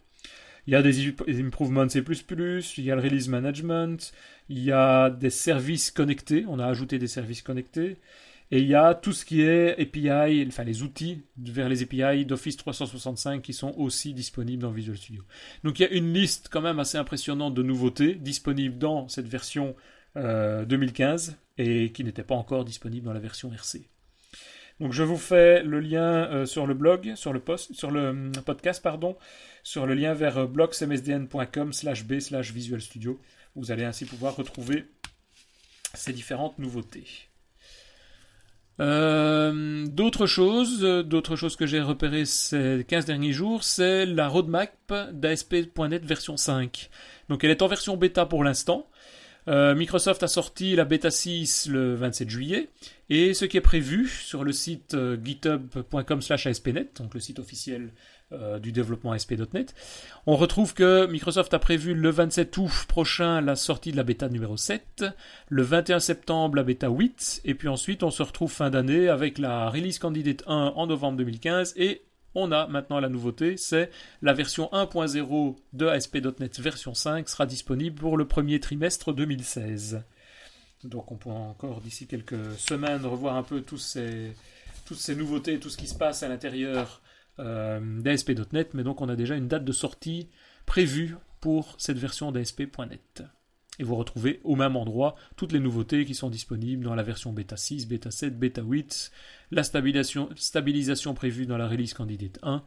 Il y a des improvements C++, il y a le release management, il y a des services connectés, on a ajouté des services connectés, et il y a tout ce qui est API, enfin les outils vers les API d'Office 365 qui sont aussi disponibles dans Visual Studio. Donc il y a une liste quand même assez impressionnante de nouveautés disponibles dans cette version 2015 euh, et qui n'était pas encore disponible dans la version RC. Donc je vous fais le lien euh, sur le blog, sur le post, sur le hum, podcast pardon, sur le lien vers euh, blogsmsdn.com slash b slash Visual Studio. Vous allez ainsi pouvoir retrouver ces différentes nouveautés. d'autres choses, d'autres choses que j'ai repérées ces 15 derniers jours, c'est la roadmap d'ASP.NET version 5. Donc elle est en version bêta pour l'instant. Euh, Microsoft a sorti la bêta 6 le 27 juillet. Et ce qui est prévu sur le site euh, github.com/aspnet, donc le site officiel euh, du développement ASP.NET, on retrouve que Microsoft a prévu le 27 août prochain la sortie de la bêta numéro 7, le 21 septembre la bêta 8 et puis ensuite on se retrouve fin d'année avec la release candidate 1 en novembre 2015 et on a maintenant la nouveauté, c'est la version 1.0 de ASP.NET version 5 sera disponible pour le premier trimestre 2016. Donc on pourra encore d'ici quelques semaines revoir un peu tous ces, toutes ces nouveautés, tout ce qui se passe à l'intérieur euh, d'ASP.NET, mais donc on a déjà une date de sortie prévue pour cette version d'ASP.NET. Et vous retrouvez au même endroit toutes les nouveautés qui sont disponibles dans la version bêta 6, bêta 7, bêta 8, la stabilisation, prévue dans la release candidate 1,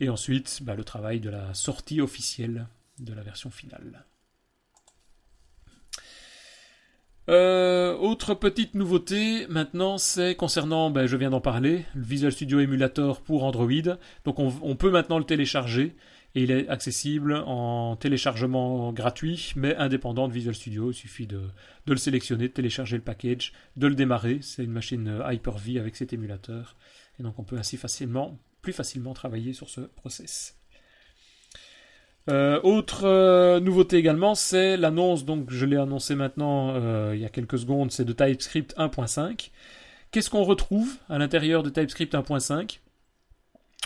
et ensuite bah, le travail de la sortie officielle de la version finale. Euh, autre petite nouveauté maintenant, c'est concernant, bah, je viens d'en parler, le Visual Studio Emulator pour Android. Donc on peut maintenant le télécharger et il est accessible en téléchargement gratuit, mais indépendant de Visual Studio. Il suffit de, le sélectionner, de télécharger le package, de le démarrer. C'est une machine euh, Hyper-V avec cet émulateur. Et donc on peut ainsi facilement, plus facilement travailler sur ce process. Euh, autre euh, nouveauté également, c'est l'annonce, donc je l'ai annoncé maintenant il y a quelques secondes, c'est de TypeScript 1.5. Qu'est-ce qu'on retrouve à l'intérieur de TypeScript 1.5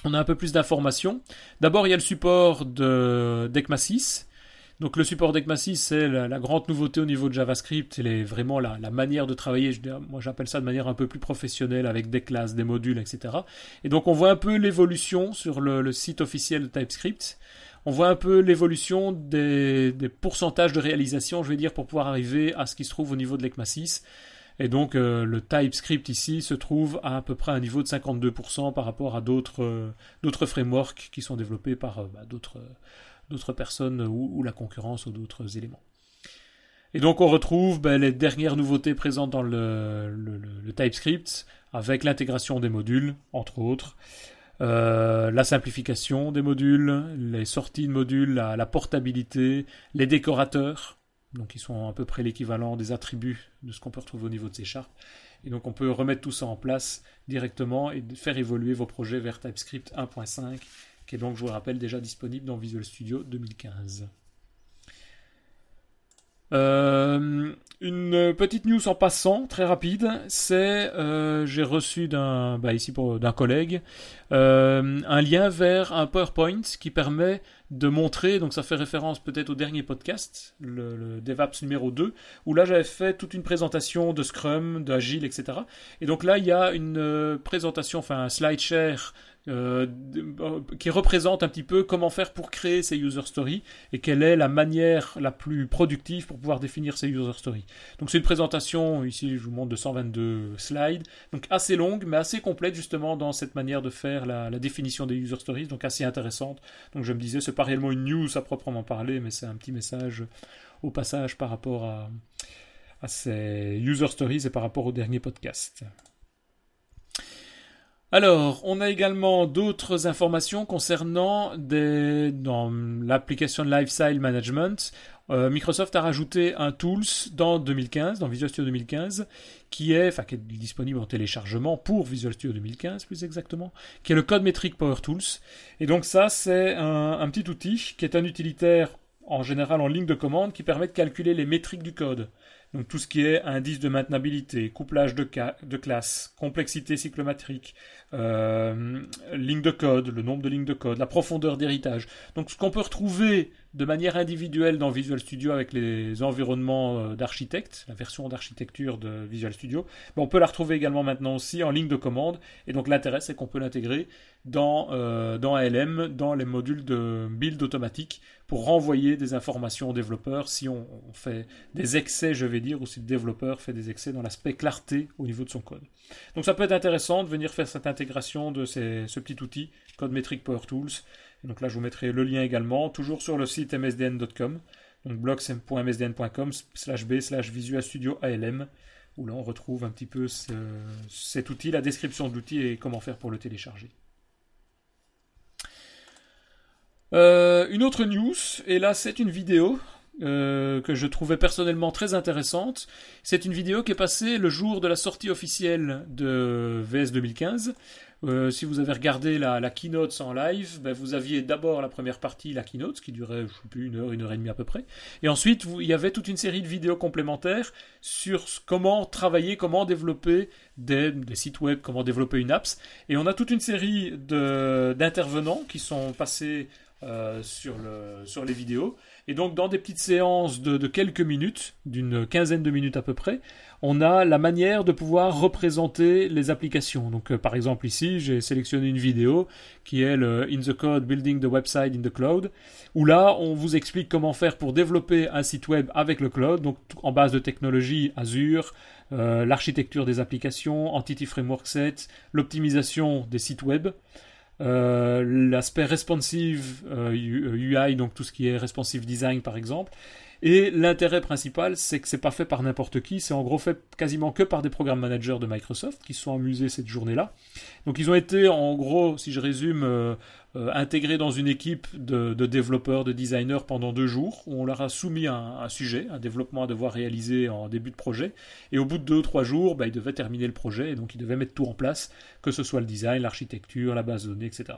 on a un peu plus d'informations. D'abord, il y a le support de d'ECMA 6. Donc le support d'ECMA 6, c'est la, grande nouveauté au niveau de JavaScript, c'est vraiment la, manière de travailler, moi j'appelle ça de manière un peu plus professionnelle avec des classes, des modules, etc. Et donc on voit un peu l'évolution sur le, site officiel de TypeScript. On voit un peu l'évolution des, des, pourcentages de réalisation, je vais dire, pour pouvoir arriver à ce qui se trouve au niveau de l'ECMA 6. Et donc euh, le TypeScript ici se trouve à à peu près un niveau de 52% par rapport à d'autres euh, frameworks qui sont développés par euh, bah, d'autres personnes ou, la concurrence ou d'autres éléments. Et donc on retrouve bah, les dernières nouveautés présentes dans le, TypeScript avec l'intégration des modules, entre autres. la simplification des modules, les sorties de modules, la portabilité, les décorateurs, donc ils sont à peu près l'équivalent des attributs de ce qu'on peut retrouver au niveau de C Sharp. Et donc on peut remettre tout ça en place directement et faire évoluer vos projets vers TypeScript 1.5, qui est donc, je vous le rappelle, déjà disponible dans Visual Studio 2015. Euh, une petite news en passant, très rapide, c'est euh, j'ai reçu d'un bah, ici pour d'un collègue euh, un lien vers un PowerPoint qui permet de montrer, donc ça fait référence peut-être au dernier podcast, le, DevApps numéro 2, où là j'avais fait toute une présentation de Scrum, d'Agile, etc. Et donc là il y a une présentation, enfin un slide share euh, qui représente un petit peu comment faire pour créer ces user stories et quelle est la manière la plus productive pour pouvoir définir ces user stories. Donc c'est une présentation, ici je vous montre de 122 slides, donc assez longue mais assez complète justement dans cette manière de faire la, définition des user stories, donc assez intéressante. Donc je me disais, c'est pas réellement une news à proprement parler, mais c'est un petit message au passage par rapport à ces user stories et par rapport au dernier podcast. Alors, on a également d'autres informations concernant dans l'application Lifestyle Management. Euh, Microsoft a rajouté un tools dans 2015, dans Visual Studio 2015, qui est, enfin, qui est disponible en téléchargement pour Visual Studio 2015, plus exactement, qui est le Code Metric Power Tools. Et donc ça, c'est un petit outil qui est un utilitaire en général en ligne de commande qui permet de calculer les métriques du code. Donc tout ce qui est indice de maintenabilité, couplage de, classe, complexité cyclométrique, euh, ligne de code, le nombre de lignes de code, la profondeur d'héritage. Donc ce qu'on peut retrouver de manière individuelle dans Visual Studio avec les environnements euh, d'architecte, la version d'architecture de Visual Studio, mais on peut la retrouver également maintenant aussi en ligne de commande. Et donc l'intérêt c'est qu'on peut l'intégrer dans, euh, dans ALM, dans les modules de build automatique pour renvoyer des informations aux développeurs si on, fait des excès, je vais dire, ou si le développeur fait des excès dans l'aspect clarté au niveau de son code. Donc ça peut être intéressant de venir faire cette intégration de ce petit outil, CodeMetric Power Tools. Donc là, je vous mettrai le lien également, toujours sur le site msdn.com, donc blogs.msdn.com slash b slash Visual Studio ALM, où là on retrouve un petit peu cet outil, la description de l'outil et comment faire pour le télécharger. Euh, une autre news, et là c'est une vidéo euh, que je trouvais personnellement très intéressante. C'est une vidéo qui est passée le jour de la sortie officielle de VS 2015. Euh, si vous avez regardé la, keynote en live, ben vous aviez d'abord la première partie, la keynote, qui durait, je sais plus, une heure, une heure et demie à peu près. Et ensuite, vous, il y avait toute une série de vidéos complémentaires sur comment travailler, comment développer des, des sites web, comment développer une apps. Et on a toute une série d'intervenants qui sont passés euh, sur, le, sur les vidéos. Et donc, dans des petites séances de, quelques minutes, d'une quinzaine de minutes à peu près, on a la manière de pouvoir représenter les applications. Donc, euh, par exemple, ici, j'ai sélectionné une vidéo qui est le In the Code Building the Website in the Cloud, où là, on vous explique comment faire pour développer un site web avec le cloud, donc en base de technologie Azure, euh, l'architecture des applications, Entity Framework Set, l'optimisation des sites web. Euh, l'aspect responsive UI, euh, donc tout ce qui est responsive design par exemple. Et l'intérêt principal, c'est que c'est pas fait par n'importe qui, c'est en gros fait quasiment que par des programmes managers de Microsoft qui se sont amusés cette journée-là. Donc ils ont été en gros, si je résume, euh, intégrés dans une équipe de, développeurs, de designers pendant deux jours, où on leur a soumis un, sujet, un développement à devoir réaliser en début de projet, et au bout de deux ou trois jours, bah, ils devaient terminer le projet, et donc ils devaient mettre tout en place, que ce soit le design, l'architecture, la base de données, etc.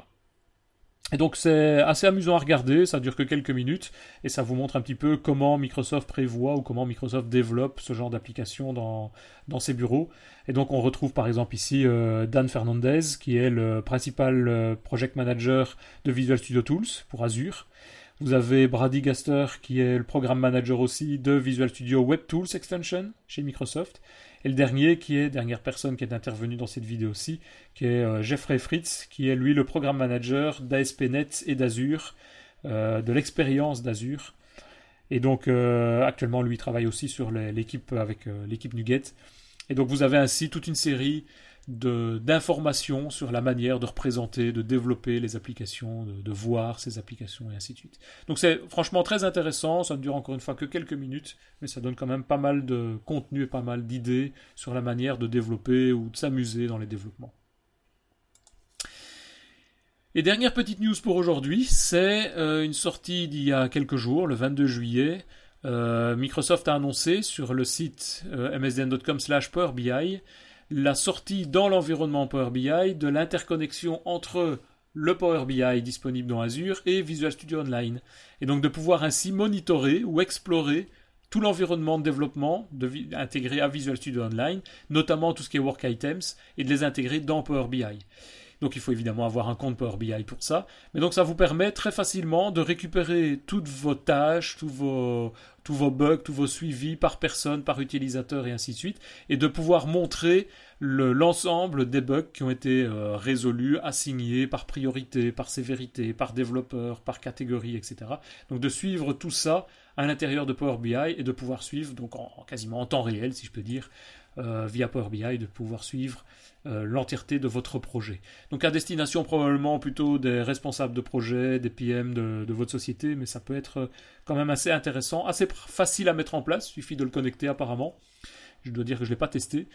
Et donc c'est assez amusant à regarder, ça dure que quelques minutes et ça vous montre un petit peu comment Microsoft prévoit ou comment Microsoft développe ce genre d'application dans, dans ses bureaux. Et donc on retrouve par exemple ici euh, Dan Fernandez qui est le principal euh, project manager de Visual Studio Tools pour Azure. Vous avez Brady Gaster qui est le programme manager aussi de Visual Studio Web Tools Extension chez Microsoft. Et le dernier, qui est, dernière personne qui est intervenue dans cette vidéo aussi, qui est euh, Jeffrey Fritz, qui est lui le programme manager d'ASP.NET et d'Azure, euh, de l'expérience d'Azure. Et donc euh, actuellement, lui travaille aussi sur l'équipe avec l'équipe Nuget. Et donc vous avez ainsi toute une série d'informations sur la manière de représenter, de développer les applications, de, voir ces applications et ainsi de suite. Donc c'est franchement très intéressant, ça ne dure encore une fois que quelques minutes, mais ça donne quand même pas mal de contenu et pas mal d'idées sur la manière de développer ou de s'amuser dans les développements. Et dernière petite news pour aujourd'hui, c'est euh, une sortie d'il y a quelques jours, le 22 juillet. Euh, Microsoft a annoncé sur le site euh, msdn.com/powerbi la sortie dans l'environnement Power BI de l'interconnexion entre le Power BI disponible dans Azure et Visual Studio Online. Et donc de pouvoir ainsi monitorer ou explorer tout l'environnement de développement intégré à Visual Studio Online, notamment tout ce qui est work items, et de les intégrer dans Power BI. Donc il faut évidemment avoir un compte Power BI pour ça. Mais donc ça vous permet très facilement de récupérer toutes vos tâches, tous vos, bugs, tous vos suivis par personne, par utilisateur et ainsi de suite, et de pouvoir montrer l'ensemble des bugs qui ont été euh, résolus, assignés par priorité, par sévérité, par développeur, par catégorie, etc. Donc de suivre tout ça à l'intérieur de Power BI et de pouvoir suivre, donc en, quasiment en temps réel, si je peux dire, euh, via Power BI, de pouvoir suivre euh, l'entièreté de votre projet. Donc à destination probablement plutôt des responsables de projet, des PM de, votre société, mais ça peut être quand même assez intéressant, assez facile à mettre en place, il suffit de le connecter apparemment. Je dois dire que je ne l'ai pas testé,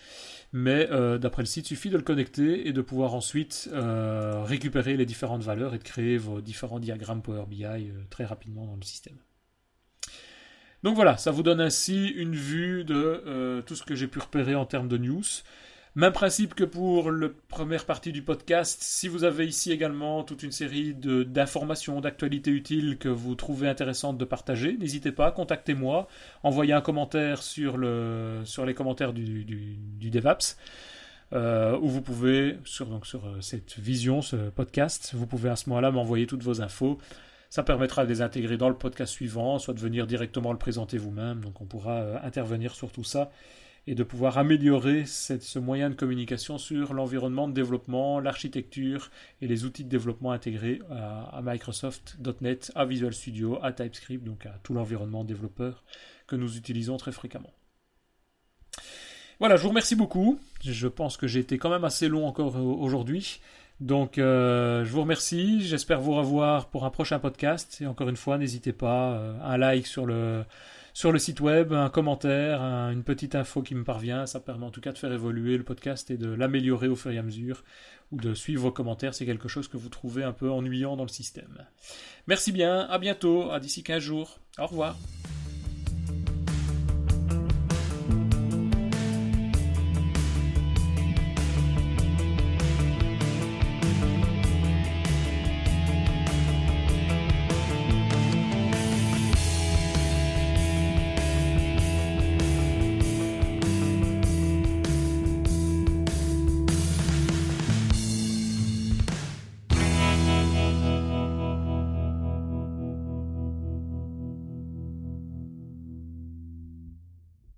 mais euh, d'après le site, il suffit de le connecter et de pouvoir ensuite récupérer les différentes valeurs et de créer vos différents diagrammes Power BI très rapidement dans le système. Donc voilà, ça vous donne ainsi une vue de euh, tout ce que j'ai pu repérer en termes de news. Même principe que pour la première partie du podcast. Si vous avez ici également toute une série d'informations, d'actualités utiles que vous trouvez intéressantes de partager, n'hésitez pas, contactez-moi, envoyez un commentaire sur, le, sur les commentaires du, DevApps. Euh, ou vous pouvez, sur euh, cette vision, ce podcast, vous pouvez à ce moment-là m'envoyer toutes vos infos. Ça permettra de les intégrer dans le podcast suivant, soit de venir directement le présenter vous-même. Donc on pourra euh, intervenir sur tout ça et de pouvoir améliorer ce moyen de communication sur l'environnement de développement, l'architecture et les outils de développement intégrés à, Microsoft.NET, à Visual Studio, à TypeScript, donc à tout l'environnement développeur que nous utilisons très fréquemment. Voilà, je vous remercie beaucoup. Je pense que j'ai été quand même assez long encore aujourd'hui. Donc, euh, je vous remercie. J'espère vous revoir pour un prochain podcast. Et encore une fois, n'hésitez pas, euh, un like sur le, sur le site web, un commentaire, une petite info qui me parvient. Ça permet en tout cas de faire évoluer le podcast et de l'améliorer au fur et à mesure. Ou de suivre vos commentaires. C'est quelque chose que vous trouvez un peu ennuyant dans le système. Merci bien. À bientôt. À d'ici 15 jours. Au revoir.